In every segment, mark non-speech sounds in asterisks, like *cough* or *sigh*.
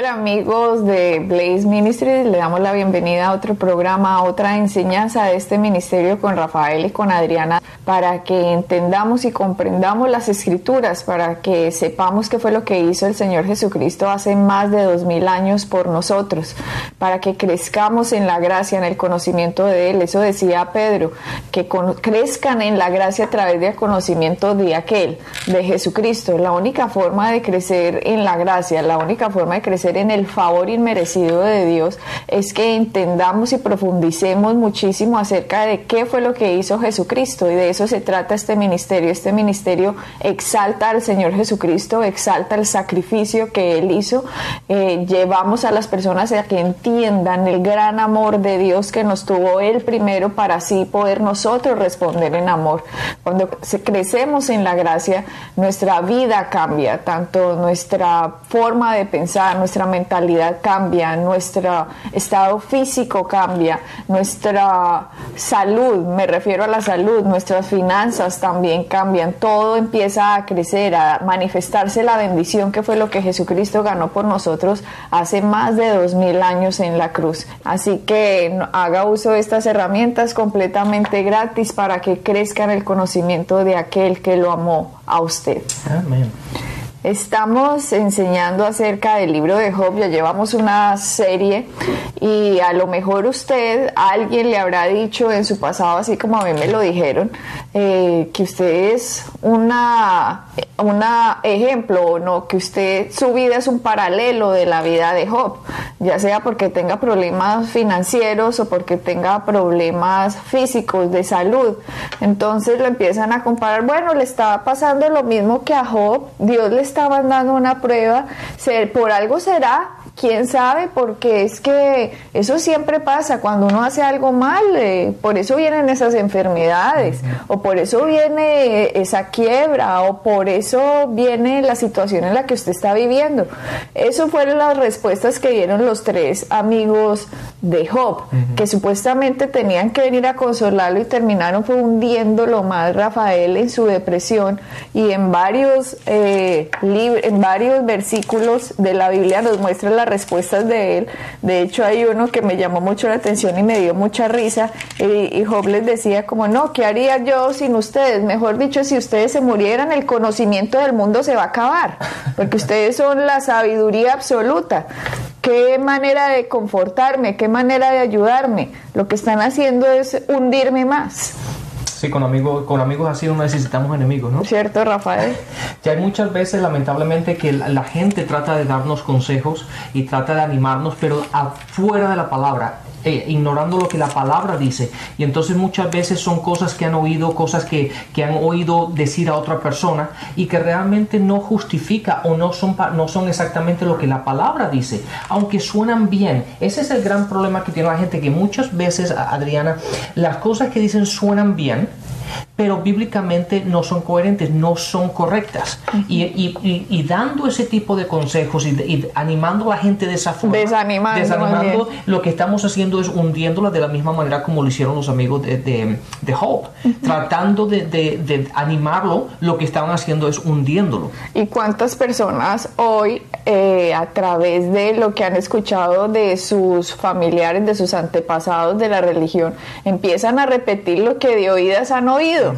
Hola amigos de Blaze Ministries, le damos la bienvenida a otro programa, a otra enseñanza de este ministerio con Rafael y con Adriana para que entendamos y comprendamos las escrituras, para que sepamos qué fue lo que hizo el Señor Jesucristo hace más de dos mil años por nosotros, para que crezcamos en la gracia, en el conocimiento de Él. Eso decía Pedro, que crezcan en la gracia a través del conocimiento de aquel, de Jesucristo. La única forma de crecer en la gracia, la única forma de crecer en el favor inmerecido de Dios es que entendamos y profundicemos muchísimo acerca de qué fue lo que hizo Jesucristo y de eso se trata este ministerio. Este ministerio exalta al Señor Jesucristo, exalta el sacrificio que Él hizo. Eh, llevamos a las personas a que entiendan el gran amor de Dios que nos tuvo Él primero para así poder nosotros responder en amor. Cuando crecemos en la gracia, nuestra vida cambia, tanto nuestra forma de pensar, nuestra mentalidad cambia, nuestro estado físico cambia, nuestra salud, me refiero a la salud, nuestras finanzas también cambian, todo empieza a crecer, a manifestarse la bendición que fue lo que Jesucristo ganó por nosotros hace más de dos mil años en la cruz. Así que haga uso de estas herramientas completamente gratis para que crezca en el conocimiento de aquel que lo amó a usted. Amén. Estamos enseñando acerca del libro de Job, ya llevamos una serie y a lo mejor usted, alguien le habrá dicho en su pasado, así como a mí me lo dijeron, eh, que usted es una, una ejemplo, no, que usted, su vida es un paralelo de la vida de Job, ya sea porque tenga problemas financieros o porque tenga problemas físicos de salud. Entonces lo empiezan a comparar, bueno, le está pasando lo mismo que a Job, Dios le estaban dando una prueba, por algo será, quién sabe, porque es que eso siempre pasa cuando uno hace algo mal, eh, por eso vienen esas enfermedades, o por eso viene esa quiebra, o por eso viene la situación en la que usted está viviendo. Eso fueron las respuestas que dieron los tres amigos de Job, que supuestamente tenían que venir a consolarlo y terminaron fue hundiéndolo más Rafael en su depresión y en varios eh, en varios versículos de la Biblia nos muestra las respuestas de él. De hecho, hay uno que me llamó mucho la atención y me dio mucha risa. Y, Job les decía como, no, ¿qué haría yo sin ustedes? Mejor dicho, si ustedes se murieran, el conocimiento del mundo se va a acabar, porque ustedes son la sabiduría absoluta. Qué manera de confortarme, qué manera de ayudarme. Lo que están haciendo es hundirme más. Sí, con amigos, con amigos así no necesitamos enemigos, ¿no? Cierto, Rafael. *laughs* Ya hay muchas veces, lamentablemente, que la gente trata de darnos consejos y trata de animarnos, pero afuera de la palabra. Eh, ignorando lo que la palabra dice. Y entonces muchas veces son cosas que han oído, cosas que, que, han oído decir a otra persona y que realmente no justifica o no son, no son exactamente lo que la palabra dice, aunque suenan bien. Ese es el gran problema que tiene la gente, que muchas veces, Adriana, las cosas que dicen suenan bien, pero bíblicamente no son coherentes, no son correctas. y, y, y, dando ese tipo de consejos y, animando a la gente de esa forma, desanimando, lo que estamos haciendo es hundiéndola de la misma manera como lo hicieron los amigos de, de, de Hope. Tratando de, de, animarlo, lo que estaban haciendo es hundiéndolo. ¿Y cuántas personas hoy, eh, a través de lo que han escuchado de sus familiares, de sus antepasados de la religión, empiezan a repetir lo que de oídas han oído?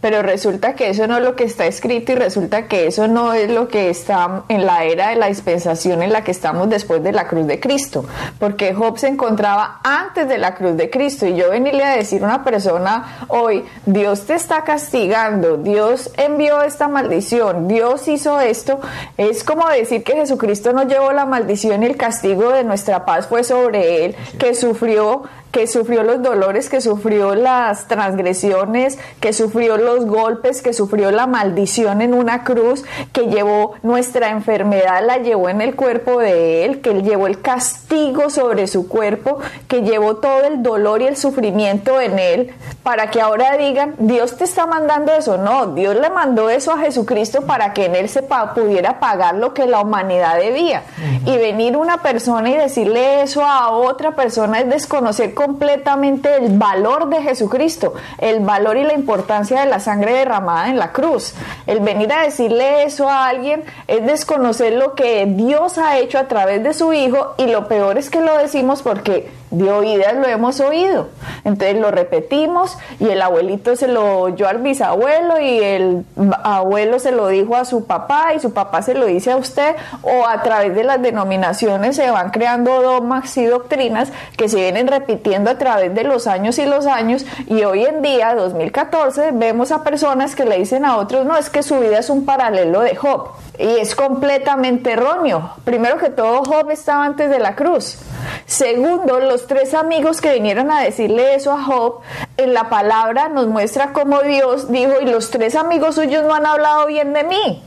Pero resulta que eso no es lo que está escrito y resulta que eso no es lo que está en la era de la dispensación en la que estamos después de la cruz de Cristo, porque Job se encontraba antes de la cruz de Cristo. Y yo venirle a decir a una persona hoy, Dios te está castigando, Dios envió esta maldición, Dios hizo esto, es como decir que Jesucristo no llevó la maldición y el castigo de nuestra paz fue sobre él, que sufrió que sufrió los dolores, que sufrió las transgresiones, que sufrió los golpes, que sufrió la maldición en una cruz, que llevó nuestra enfermedad, la llevó en el cuerpo de Él, que Él llevó el castigo sobre su cuerpo, que llevó todo el dolor y el sufrimiento en Él, para que ahora digan, Dios te está mandando eso. No, Dios le mandó eso a Jesucristo para que en Él se pudiera pagar lo que la humanidad debía. Y venir una persona y decirle eso a otra persona es desconocer completamente el valor de Jesucristo, el valor y la importancia de la sangre derramada en la cruz. El venir a decirle eso a alguien es desconocer lo que Dios ha hecho a través de su Hijo y lo peor es que lo decimos porque de oídas lo hemos oído. Entonces lo repetimos y el abuelito se lo oyó al bisabuelo y el abuelo se lo dijo a su papá y su papá se lo dice a usted o a través de las denominaciones se van creando dogmas y doctrinas que se vienen repitiendo a través de los años y los años y hoy en día, 2014, vemos a personas que le dicen a otros, no, es que su vida es un paralelo de Job. Y es completamente erróneo. Primero que todo, Job estaba antes de la cruz. Segundo, los tres amigos que vinieron a decirle eso a Job, en la palabra nos muestra cómo Dios dijo, y los tres amigos suyos no han hablado bien de mí,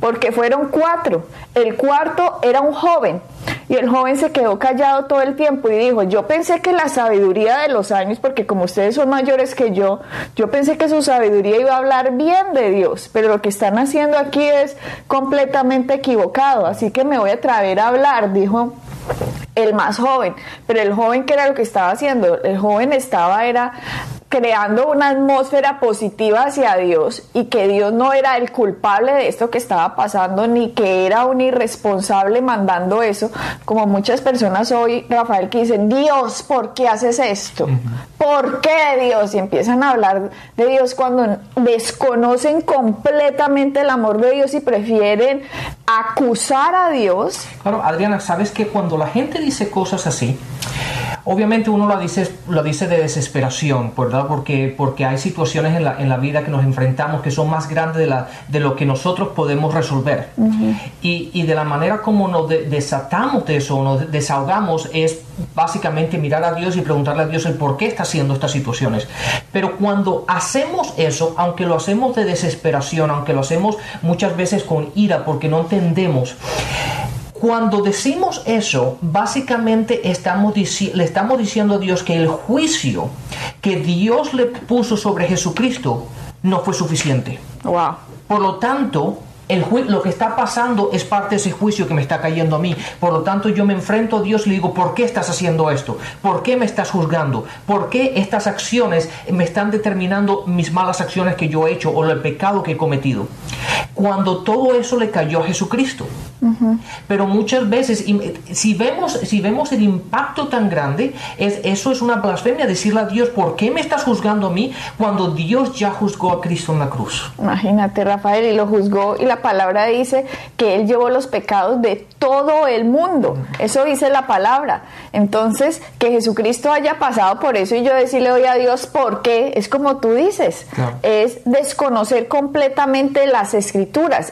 porque fueron cuatro. El cuarto era un joven. Y el joven se quedó callado todo el tiempo y dijo, yo pensé que la sabiduría de los años, porque como ustedes son mayores que yo, yo pensé que su sabiduría iba a hablar bien de Dios, pero lo que están haciendo aquí es completamente equivocado, así que me voy a atrever a hablar, dijo el más joven, pero el joven que era lo que estaba haciendo, el joven estaba era creando una atmósfera positiva hacia Dios y que Dios no era el culpable de esto que estaba pasando ni que era un irresponsable mandando eso, como muchas personas hoy, Rafael, que dicen, Dios, ¿por qué haces esto? ¿Por qué Dios? Y empiezan a hablar de Dios cuando desconocen completamente el amor de Dios y prefieren acusar a Dios. Claro, Adriana, sabes que cuando la gente dice cosas así, Obviamente uno lo dice, lo dice de desesperación, ¿verdad? Porque, porque hay situaciones en la, en la vida que nos enfrentamos que son más grandes de, la, de lo que nosotros podemos resolver. y, y, de la manera como nos desatamos de eso, nos desahogamos, es básicamente mirar a Dios y preguntarle a Dios el por qué está haciendo estas situaciones. Pero cuando hacemos eso, aunque lo hacemos de desesperación, aunque lo hacemos muchas veces con ira porque no entendemos, cuando decimos eso, básicamente estamos le estamos diciendo a Dios que el juicio que Dios le puso sobre Jesucristo no fue suficiente. Wow. Por lo tanto, el lo que está pasando es parte de ese juicio que me está cayendo a mí. Por lo tanto, yo me enfrento a Dios y le digo, ¿por qué estás haciendo esto? ¿Por qué me estás juzgando? ¿Por qué estas acciones me están determinando mis malas acciones que yo he hecho o el pecado que he cometido? Cuando todo eso le cayó a Jesucristo. Pero muchas veces, si vemos, si vemos el impacto tan grande, es, eso es una blasfemia, decirle a Dios, ¿por qué me estás juzgando a mí cuando Dios ya juzgó a Cristo en la cruz? Imagínate, Rafael, y lo juzgó, y la palabra dice que Él llevó los pecados de todo el mundo. Eso dice la palabra. Entonces, que Jesucristo haya pasado por eso y yo decirle hoy a Dios, ¿por qué? Es como tú dices, es desconocer completamente las escrituras,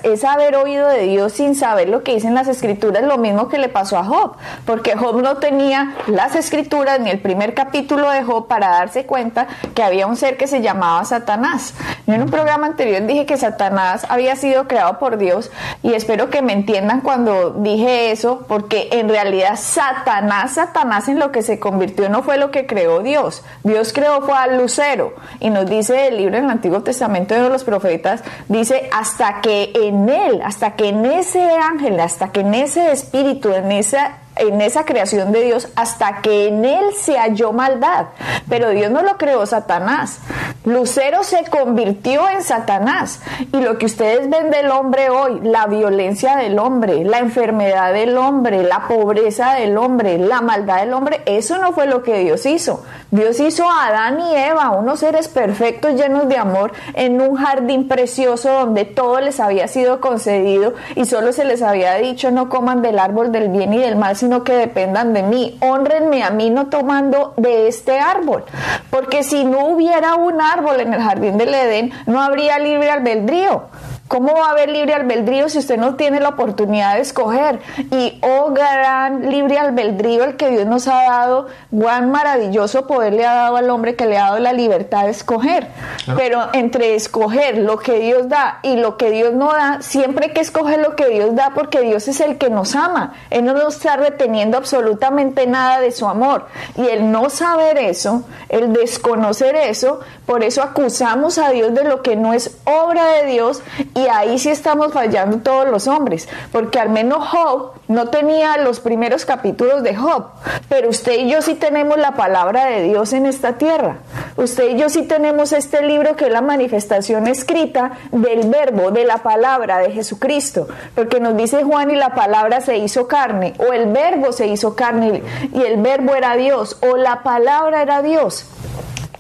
es haber oído de Dios sin saber lo que dicen las escrituras, lo mismo que le pasó a Job, porque Job no tenía las escrituras ni el primer capítulo de Job para darse cuenta que había un ser que se llamaba Satanás. Yo en un programa anterior dije que Satanás había sido creado por Dios y espero que me entiendan cuando dije eso, porque en realidad Satanás, Satanás en lo que se convirtió no fue lo que creó Dios. Dios creó fue al lucero y nos dice el libro en el Antiguo Testamento de los profetas, dice hasta que en él, hasta que en ese ángel hasta que en ese espíritu, en esa en esa creación de Dios hasta que en él se halló maldad. Pero Dios no lo creó Satanás. Lucero se convirtió en Satanás. Y lo que ustedes ven del hombre hoy, la violencia del hombre, la enfermedad del hombre, la pobreza del hombre, la maldad del hombre, eso no fue lo que Dios hizo. Dios hizo a Adán y Eva, unos seres perfectos llenos de amor, en un jardín precioso donde todo les había sido concedido y solo se les había dicho no coman del árbol del bien y del mal, sino que dependan de mí. Honrenme a mí no tomando de este árbol. Porque si no hubiera un árbol en el jardín del Edén, no habría libre albedrío. ¿Cómo va a haber libre albedrío si usted no tiene la oportunidad de escoger? Y oh gran libre albedrío el que Dios nos ha dado, cuán maravilloso poder le ha dado al hombre que le ha dado la libertad de escoger. Pero entre escoger lo que Dios da y lo que Dios no da, siempre hay que escoger lo que Dios da porque Dios es el que nos ama. Él no nos está reteniendo absolutamente nada de su amor. Y el no saber eso, el desconocer eso, por eso acusamos a Dios de lo que no es obra de Dios y ahí sí estamos fallando todos los hombres, porque al menos Job no tenía los primeros capítulos de Job, pero usted y yo sí tenemos la palabra de Dios en esta tierra. Usted y yo sí tenemos este libro que es la manifestación escrita del verbo, de la palabra de Jesucristo, porque nos dice Juan y la palabra se hizo carne, o el verbo se hizo carne y el verbo era Dios, o la palabra era Dios.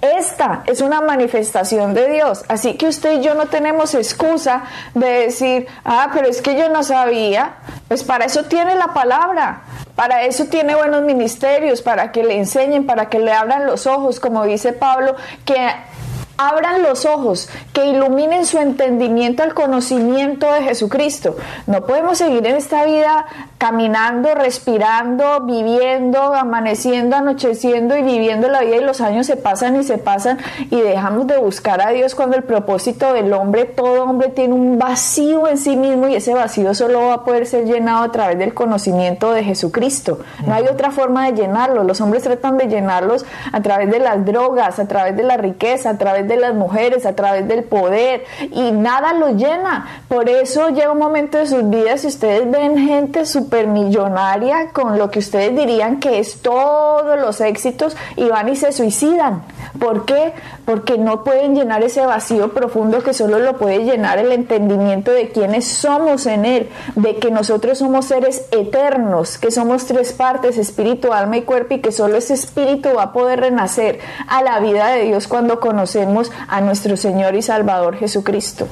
Esta es una manifestación de Dios. Así que usted y yo no tenemos excusa de decir, ah, pero es que yo no sabía. Pues para eso tiene la palabra. Para eso tiene buenos ministerios, para que le enseñen, para que le abran los ojos, como dice Pablo, que abran los ojos, que iluminen su entendimiento al conocimiento de Jesucristo. No podemos seguir en esta vida caminando, respirando, viviendo, amaneciendo, anocheciendo y viviendo la vida y los años se pasan y se pasan y dejamos de buscar a Dios cuando el propósito del hombre, todo hombre tiene un vacío en sí mismo y ese vacío solo va a poder ser llenado a través del conocimiento de Jesucristo. No hay otra forma de llenarlo. Los hombres tratan de llenarlos a través de las drogas, a través de la riqueza, a través de las mujeres, a través del poder y nada lo llena. Por eso llega un momento de sus vidas y ustedes ven gente supermillonaria con lo que ustedes dirían que es todos los éxitos y van y se suicidan. ¿Por qué? Porque no pueden llenar ese vacío profundo que solo lo puede llenar el entendimiento de quiénes somos en Él, de que nosotros somos seres eternos, que somos tres partes, espíritu, alma y cuerpo, y que solo ese espíritu va a poder renacer a la vida de Dios cuando conocemos a nuestro Señor y Salvador Jesucristo.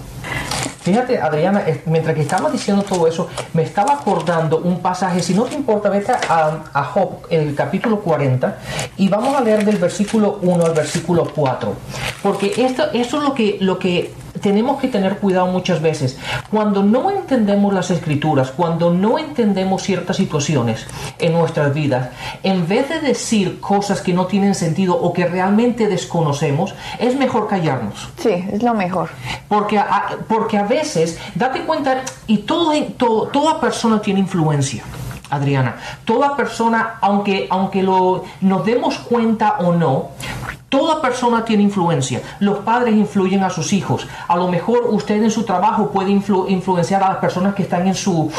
Fíjate, Adriana, mientras que estaba diciendo todo eso, me estaba acordando un pasaje, si no te importa, vete a, Job, el capítulo 40, y vamos a leer del versículo 1 al versículo 4, porque esto, es lo que, lo que tenemos que tener cuidado muchas veces. Cuando no entendemos las escrituras, cuando no entendemos ciertas situaciones en nuestras vidas, en vez de decir cosas que no tienen sentido o que realmente desconocemos, es mejor callarnos. Sí, es lo mejor. Porque a, porque a veces, date cuenta, y todo, todo, toda persona tiene influencia. Adriana, toda persona, aunque, aunque lo, nos demos cuenta o no, Toda persona tiene influencia. Los padres influyen a sus hijos. A lo mejor usted en su trabajo puede influenciar a las personas que están en su,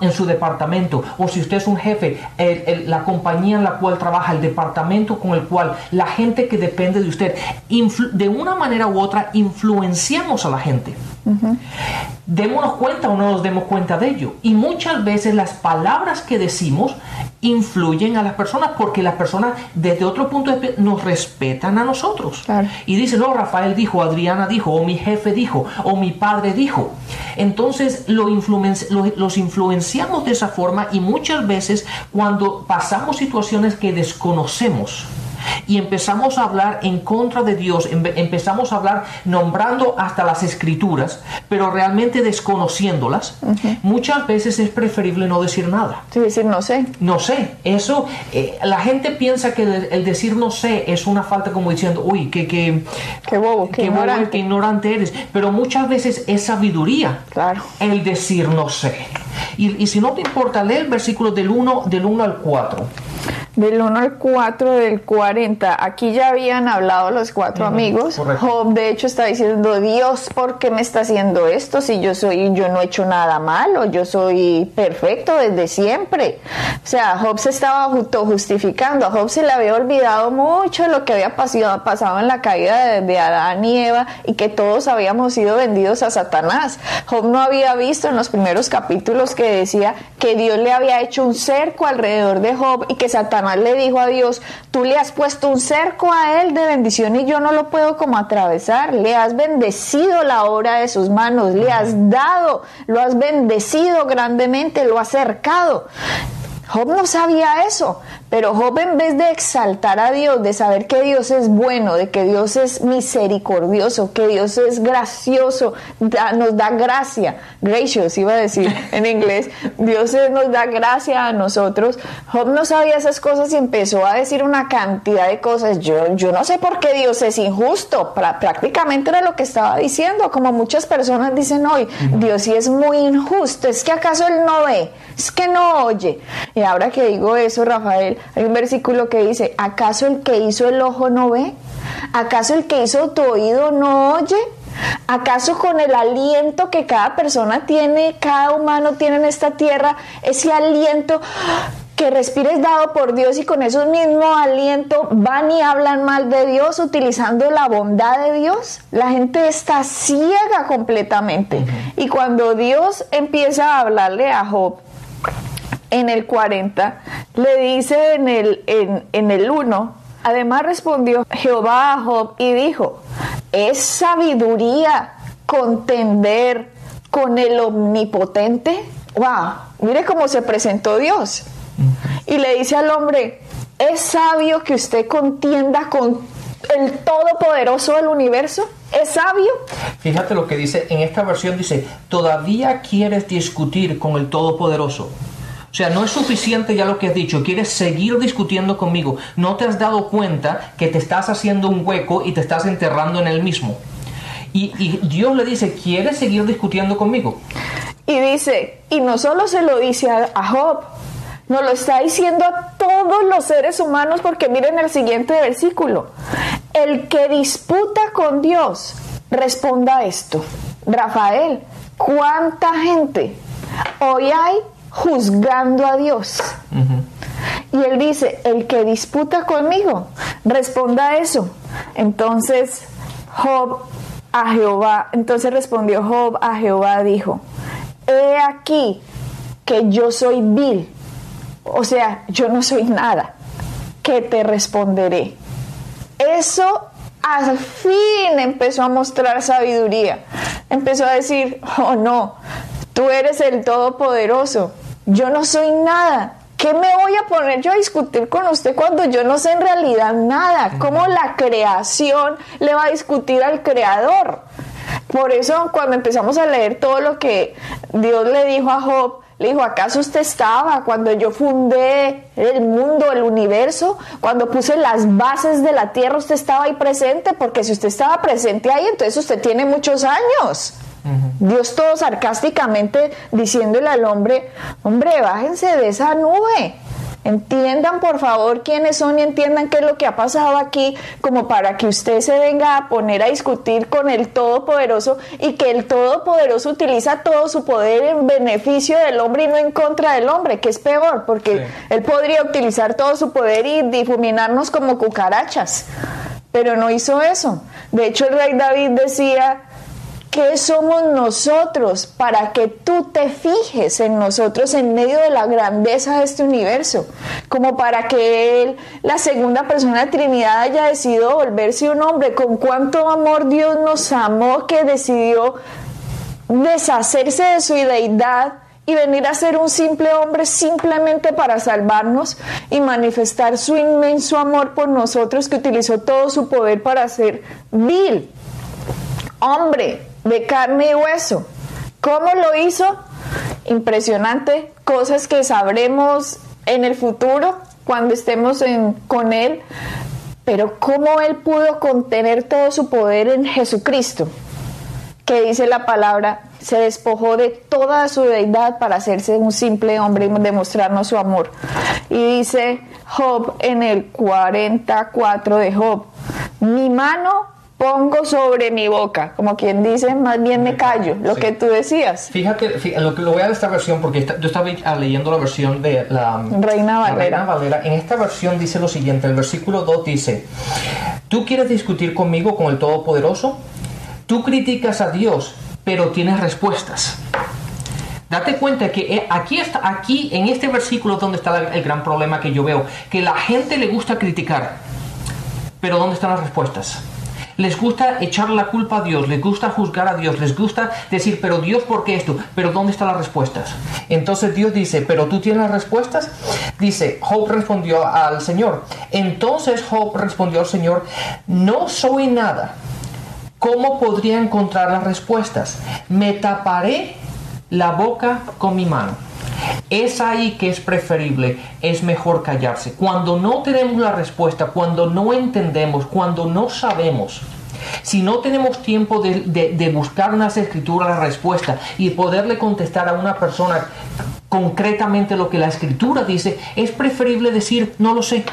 en su departamento. O si usted es un jefe, la compañía en la cual trabaja, el departamento con el cual la gente que depende de usted, de una manera u otra influenciamos a la gente. Démonos cuenta o no nos demos cuenta de ello. Y muchas veces las palabras que decimos influyen a las personas porque las personas desde otro punto de vista nos respetan a nosotros. Y dicen, no, Rafael dijo, Adriana dijo, o mi jefe dijo, o mi padre dijo. Entonces lo los influenciamos de esa forma y muchas veces cuando pasamos situaciones que desconocemos, y empezamos a hablar en contra de Dios, empezamos a hablar nombrando hasta las escrituras, pero realmente desconociéndolas, muchas veces es preferible no decir nada. Sí, decir no sé. No sé, eso, eh, la gente piensa que el, decir no sé es una falta como diciendo, uy, que, que, qué bobo, qué, ignorante. ignorante eres, pero muchas veces es sabiduría claro. el decir no sé. Y, y si no te importa, lee el versículo del 1 del 1 al 4 del 1 al 4 del 40. Aquí ya habían hablado los cuatro amigos. Job de hecho está diciendo, Dios, ¿por qué me está haciendo esto? Si yo soy, yo no he hecho nada malo, yo soy perfecto desde siempre. O sea, Job se estaba justificando. A Job se le había olvidado mucho lo que había pasado, pasado en la caída de, de Adán y Eva y que todos habíamos sido vendidos a Satanás. Job no había visto en los primeros capítulos que decía que Dios le había hecho un cerco alrededor de Job y que Satanás le dijo a Dios, tú le has puesto un cerco a él de bendición y yo no lo puedo como atravesar. Le has bendecido la obra de sus manos, le has dado, lo has bendecido grandemente, lo has cercado. Job no sabía eso, Pero Job en vez de exaltar a Dios, de saber que Dios es bueno, de que Dios es misericordioso, que Dios es gracioso, nos da gracia, gracious iba a decir *laughs* en inglés, Dios nos da gracia a nosotros. Job no sabía esas cosas y empezó a decir una cantidad de cosas. Yo, yo no sé por qué Dios es injusto, prácticamente era lo que estaba diciendo, como muchas personas dicen hoy, Dios sí es muy injusto, es que acaso Él no ve, es que no oye. Y ahora que digo eso, Rafael, hay un versículo que dice, ¿acaso el que hizo el ojo no ve? ¿Acaso el que hizo tu oído no oye? ¿Acaso con el aliento que cada persona tiene, cada humano tiene en esta tierra, ese aliento que respires dado por Dios y con esos mismo aliento van y hablan mal de Dios utilizando la bondad de Dios? La gente está ciega completamente. Y cuando Dios empieza a hablarle a Job, en el 40, le dice en el, en, el 1, además respondió Jehová a Job y dijo, es sabiduría contender con el omnipotente. ¡Wow! Mire cómo se presentó Dios. Y le dice al hombre, es sabio que usted contienda con el Todopoderoso del universo? ¿Es sabio? Fíjate lo que dice, en esta versión dice, todavía quieres discutir con el Todopoderoso. O sea, no es suficiente ya lo que has dicho, quieres seguir discutiendo conmigo. No te has dado cuenta que te estás haciendo un hueco y te estás enterrando en el mismo. Y, Dios le dice, ¿quieres seguir discutiendo conmigo? Y dice, y no solo se lo dice a, Job, nos lo está diciendo a todos los seres humanos porque miren el siguiente versículo. El que disputa con Dios, responda esto. Rafael, ¿cuánta gente hoy hay juzgando a Dios. Y él dice, el que disputa conmigo, responda a eso. Entonces Job a Jehová, entonces respondió Job a Jehová, dijo, he aquí que yo soy vil, o sea, yo no soy nada, que te responderé. Eso al fin empezó a mostrar sabiduría. Empezó a decir, oh no, tú eres el Todopoderoso yo no soy nada. ¿Qué me voy a poner yo a discutir con usted cuando yo no sé en realidad nada? ¿Cómo la creación le va a discutir al creador? Por eso cuando empezamos a leer todo lo que Dios le dijo a Job, le dijo, ¿acaso usted estaba cuando yo fundé el mundo, el universo? Cuando puse las bases de la tierra, usted estaba ahí presente, porque si usted estaba presente ahí, entonces usted tiene muchos años. Dios todo sarcásticamente diciéndole al hombre, hombre, bájense de esa nube. Entiendan por favor quiénes son y entiendan qué es lo que ha pasado aquí, como para que usted se venga a poner a discutir con el Todopoderoso y que el Todopoderoso utiliza todo su poder en beneficio del hombre y no en contra del hombre, que es peor, porque él podría utilizar todo su poder y difuminarnos como cucarachas, pero no hizo eso. De hecho, el rey David decía, ¿Qué somos nosotros para que tú te fijes en nosotros en medio de la grandeza de este universo? Como para que Él, la segunda persona de Trinidad, haya decidido volverse un hombre. Con cuánto amor Dios nos amó que decidió deshacerse de su deidad y venir a ser un simple hombre simplemente para salvarnos y manifestar su inmenso amor por nosotros que utilizó todo su poder para ser vil, hombre, de carne y hueso. ¿Cómo lo hizo? Impresionante, cosas que sabremos en el futuro cuando estemos con Él, pero cómo Él pudo contener todo su poder en Jesucristo, que dice la palabra, se despojó de toda su deidad para hacerse un simple hombre y demostrarnos su amor. Y dice Job en el 44 de Job, mi mano pongo sobre mi boca, como quien dice, más bien me callo, lo que tú decías. Fíjate, lo que lo voy a esta versión, porque yo estaba leyendo la versión de la Reina Valera. Reina Valera. En esta versión dice lo siguiente, el versículo 2 dice, ¿tú quieres discutir conmigo con el Todopoderoso? Tú criticas a Dios, pero tienes respuestas. Date cuenta que eh, aquí está, aquí en este versículo donde está el gran problema que yo veo, que la gente le gusta criticar, pero ¿dónde están las respuestas? Les gusta echar la culpa a Dios, les gusta juzgar a Dios, les gusta decir, pero Dios, ¿por qué esto? Pero ¿dónde están las respuestas? Entonces Dios dice, pero tú tienes las respuestas. Dice, Job respondió al Señor. Entonces Job respondió al Señor, no soy nada. ¿Cómo podría encontrar las respuestas? Me taparé la boca con mi mano. Es ahí que es preferible, es mejor callarse. Cuando no tenemos la respuesta, cuando no entendemos, cuando no sabemos, si no tenemos tiempo de, buscar unas escrituras, la respuesta y poderle contestar a una persona concretamente lo que la escritura dice, es preferible decir, no lo sé.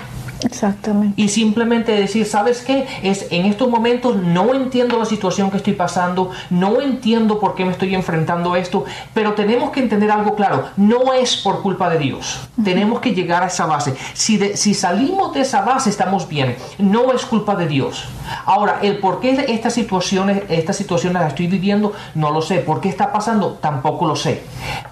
Exactamente. Y simplemente decir, ¿sabes qué? Es en estos momentos no entiendo la situación que estoy pasando, no entiendo por qué me estoy enfrentando a esto, pero tenemos que entender algo claro, no es por culpa de Dios. Tenemos que llegar a esa base. Si, si salimos de esa base estamos bien, no es culpa de Dios. Ahora, el por qué estas situaciones, estas situaciones las estoy viviendo, no lo sé. ¿Por qué está pasando? Tampoco lo sé.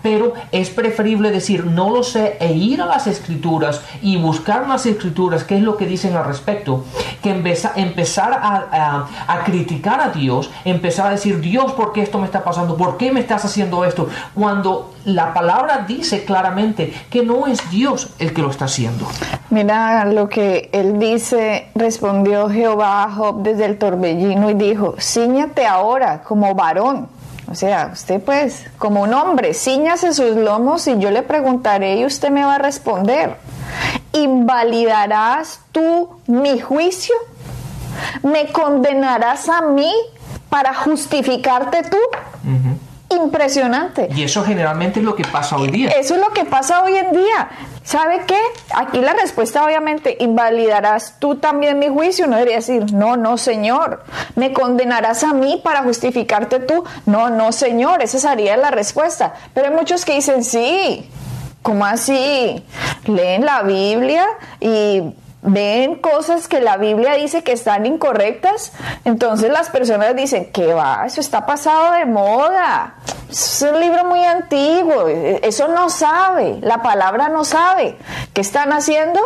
Pero es preferible decir no lo sé e ir a las escrituras y buscar las escrituras qué es lo que dicen al respecto, que empezar a, a, criticar a Dios, empezar a decir, Dios, ¿por qué esto me está pasando? ¿Por qué me estás haciendo esto? Cuando la palabra dice claramente que no es Dios el que lo está haciendo. Mira lo que él dice, respondió Jehová a Job desde el torbellino y dijo, ciñate ahora como varón. O sea, usted pues, como un hombre, ciñase sus lomos y yo le preguntaré y usted me va a responder. ¿invalidarás tú mi juicio? ¿Me condenarás a mí para justificarte tú? Impresionante. Y eso generalmente es lo que pasa hoy día. Eso es lo que pasa hoy en día. ¿Sabe qué? Aquí la respuesta obviamente, ¿invalidarás tú también mi juicio? No debería decir, no, no, Señor. ¿Me condenarás a mí para justificarte tú? No, no, Señor. Esa sería la respuesta. Pero hay muchos que dicen, sí. ¿Cómo así? Leen la Biblia y ven cosas que la Biblia dice que están incorrectas, entonces las personas dicen, que va? Eso está pasado de moda. Es un libro muy antiguo, eso no sabe, la palabra no sabe. ¿Qué están haciendo?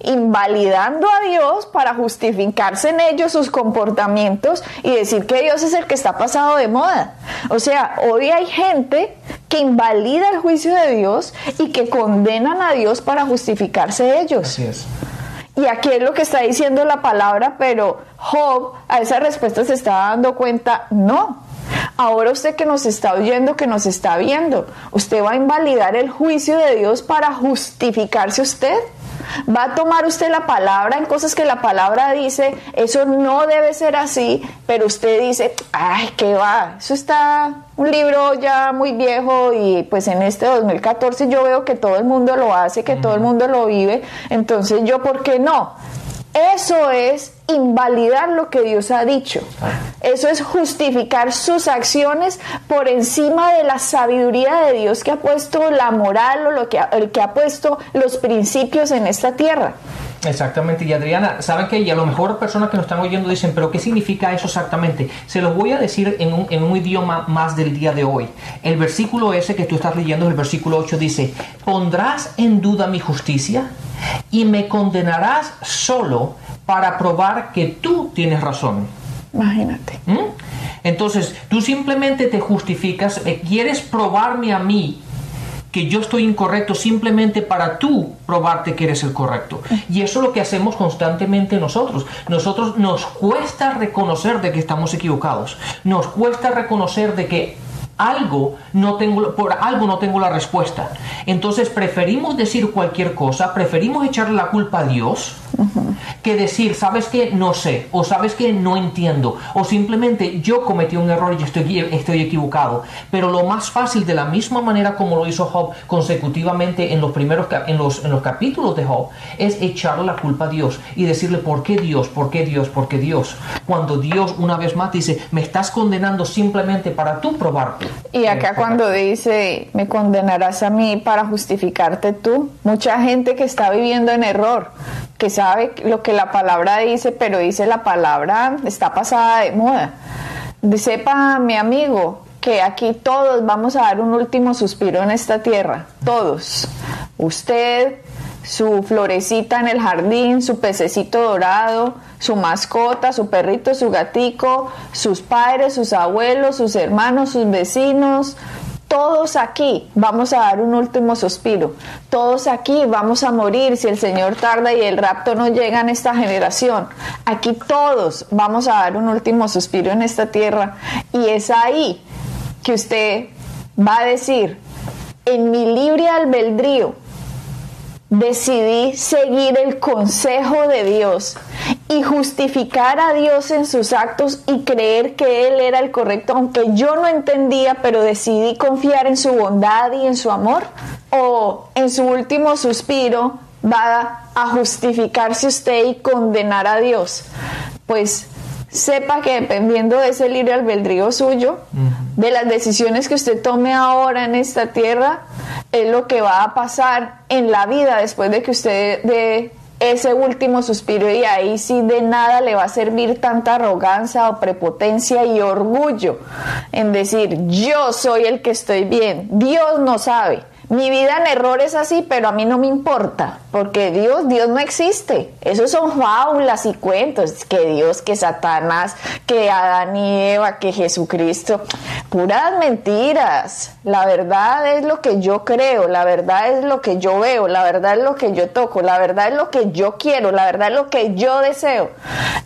Invalidando a Dios para justificarse en ellos sus comportamientos y decir que Dios es el que está pasado de moda. O sea, hoy hay gente que invalida el juicio de Dios y que condenan a Dios para justificarse ellos. Así es. Y aquí es lo que está diciendo la palabra, pero Job a esa respuesta se está dando cuenta, no. Ahora usted que nos está oyendo, que nos está viendo, ¿usted va a invalidar el juicio de Dios para justificarse usted? va a tomar usted la palabra en cosas que la palabra dice, eso no debe ser así, pero usted dice, ay, ¿qué va? Eso está un libro ya muy viejo y pues en este 2014 yo veo que todo el mundo lo hace, que todo el mundo lo vive, entonces yo, ¿por qué no? Eso es invalidar lo que Dios ha dicho. Eso es justificar sus acciones por encima de la sabiduría de Dios que ha puesto la moral o lo que el que ha puesto los principios en esta tierra. Exactamente, y Adriana, ¿saben que Y a lo mejor personas que nos están oyendo dicen, pero ¿qué significa eso exactamente? Se los voy a decir en un, en un idioma más del día de hoy. El versículo ese que tú estás leyendo, el versículo 8, dice, ¿pondrás en duda mi justicia? y me condenarás solo para probar que tú tienes razón. Imagínate. ¿Mm? Entonces, tú simplemente te justificas, eh, quieres probarme a mí que yo estoy incorrecto simplemente para tú probarte que eres el correcto. Y eso es lo que hacemos constantemente nosotros. Nosotros nos cuesta reconocer de que estamos equivocados. Nos cuesta reconocer de que algo no tengo, por algo no tengo la respuesta. Entonces preferimos decir cualquier cosa, preferimos echarle la culpa a Dios que decir, sabes que no sé, o sabes que no entiendo, o simplemente yo cometí un error y estoy, estoy equivocado. Pero lo más fácil, de la misma manera como lo hizo Job consecutivamente en los primeros en los, en los capítulos de Job, es echarle la culpa a Dios y decirle, ¿por qué Dios? ¿Por qué Dios? ¿Por qué Dios? Cuando Dios una vez más dice, me estás condenando simplemente para tú probarte. Y acá cuando dice, me condenarás a mí para justificarte tú, mucha gente que está viviendo en error, que sabe lo que la palabra dice, pero dice la palabra está pasada de moda. Sepa mi amigo que aquí todos vamos a dar un último suspiro en esta tierra, todos. Usted, su florecita en el jardín, su pececito dorado, su mascota, su perrito, su gatico, sus padres, sus abuelos, sus hermanos, sus vecinos, todos aquí vamos a dar un último suspiro. Todos aquí vamos a morir si el Señor tarda y el rapto no llega en esta generación. Aquí todos vamos a dar un último suspiro en esta tierra. Y es ahí que usted va a decir, en mi libre albedrío, decidí seguir el consejo de Dios y justificar a Dios en sus actos y creer que Él era el correcto, aunque yo no entendía, pero decidí confiar en su bondad y en su amor, o en su último suspiro va a justificarse usted y condenar a Dios. Pues sepa que dependiendo de ese libre albedrío suyo, de las decisiones que usted tome ahora en esta tierra, es lo que va a pasar en la vida después de que usted dé ese último suspiro y ahí sí de nada le va a servir tanta arrogancia o prepotencia y orgullo en decir yo soy el que estoy bien. Dios no sabe. Mi vida en error es así, pero a mí no me importa, porque Dios, Dios no existe. Esos son fábulas y cuentos, que Dios, que Satanás, que Adán y Eva, que Jesucristo, puras mentiras. La verdad es lo que yo creo, la verdad es lo que yo veo, la verdad es lo que yo toco, la verdad es lo que yo quiero, la verdad es lo que yo deseo.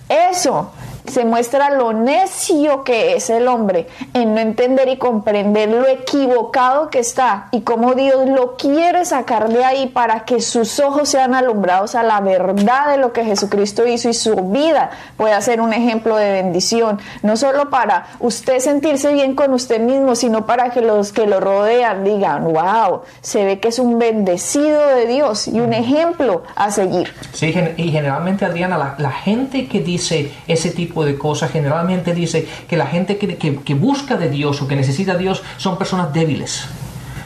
Eso se muestra lo necio que es el hombre en no entender y comprender lo equivocado que está y cómo Dios lo quiere sacar de ahí para que sus ojos sean alumbrados a la verdad de lo que Jesucristo hizo y su vida pueda ser un ejemplo de bendición, no solo para usted sentirse bien con usted mismo, sino para que los que lo rodean digan, wow, se ve que es un bendecido de Dios y un ejemplo a seguir. Sí, y generalmente Adriana, la, la gente que dice ese tipo de cosas, generalmente dice que la gente que, que, busca de Dios o que necesita a Dios son personas débiles.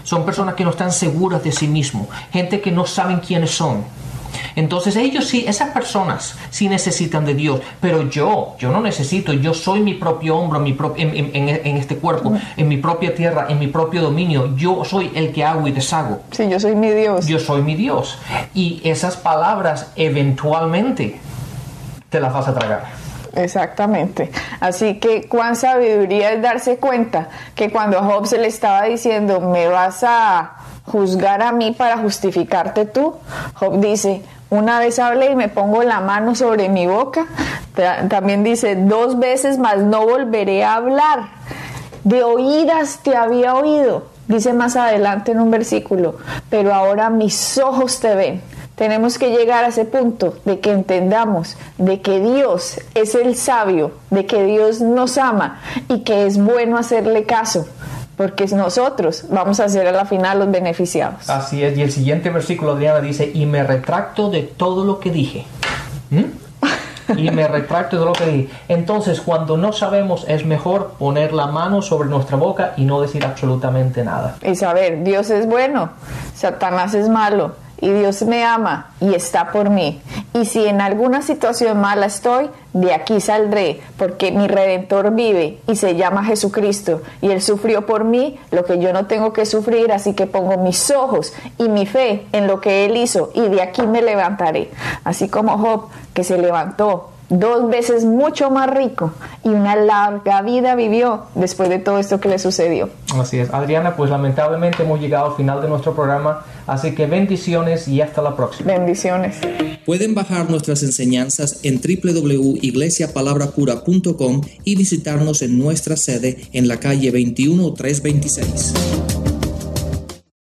Son personas que no están seguras de sí mismos, gente que no saben quiénes son. Entonces ellos sí, esas personas sí necesitan de Dios, pero yo, yo no necesito, yo soy mi propio hombro mi en, en, este cuerpo, en mi propia tierra, en mi propio dominio, yo soy el que hago y deshago. Sí, yo soy mi Dios. Yo soy mi Dios. Y esas palabras eventualmente te las vas a tragar. Exactamente. Así que cuán sabiduría es darse cuenta que cuando a Job se le estaba diciendo, me vas a juzgar a mí para justificarte tú, Job dice, una vez hablé y me pongo la mano sobre mi boca. También dice, dos veces más no volveré a hablar. De oídas te había oído. Dice más adelante en un versículo, pero ahora mis ojos te ven. Tenemos que llegar a ese punto de que entendamos de que Dios es el sabio, de que Dios nos ama y que es bueno hacerle caso porque nosotros vamos a ser a la final los beneficiados. Así es, y el siguiente versículo, Adriana, dice, y me retracto de todo lo que dije. ¿Mm? y me retracto de lo que dije. Entonces, cuando no sabemos, es mejor poner la mano sobre nuestra boca y no decir absolutamente nada. Y saber, Dios es bueno, Satanás es malo y Dios me ama y está por mí. Y si en alguna situación mala estoy, de aquí saldré, porque mi redentor vive y se llama Jesucristo, y Él sufrió por mí lo que yo no tengo que sufrir, así que pongo mis ojos y mi fe en lo que Él hizo, y de aquí me levantaré. Así como Job, que se levantó dos veces mucho más rico y una larga vida vivió después de todo esto que le sucedió. Así es, Adriana, pues lamentablemente hemos llegado al final de nuestro programa, así que bendiciones y hasta la próxima. Bendiciones. Pueden bajar nuestras enseñanzas en www.iglesiapalabracura.com y visitarnos en nuestra sede en la calle 21326.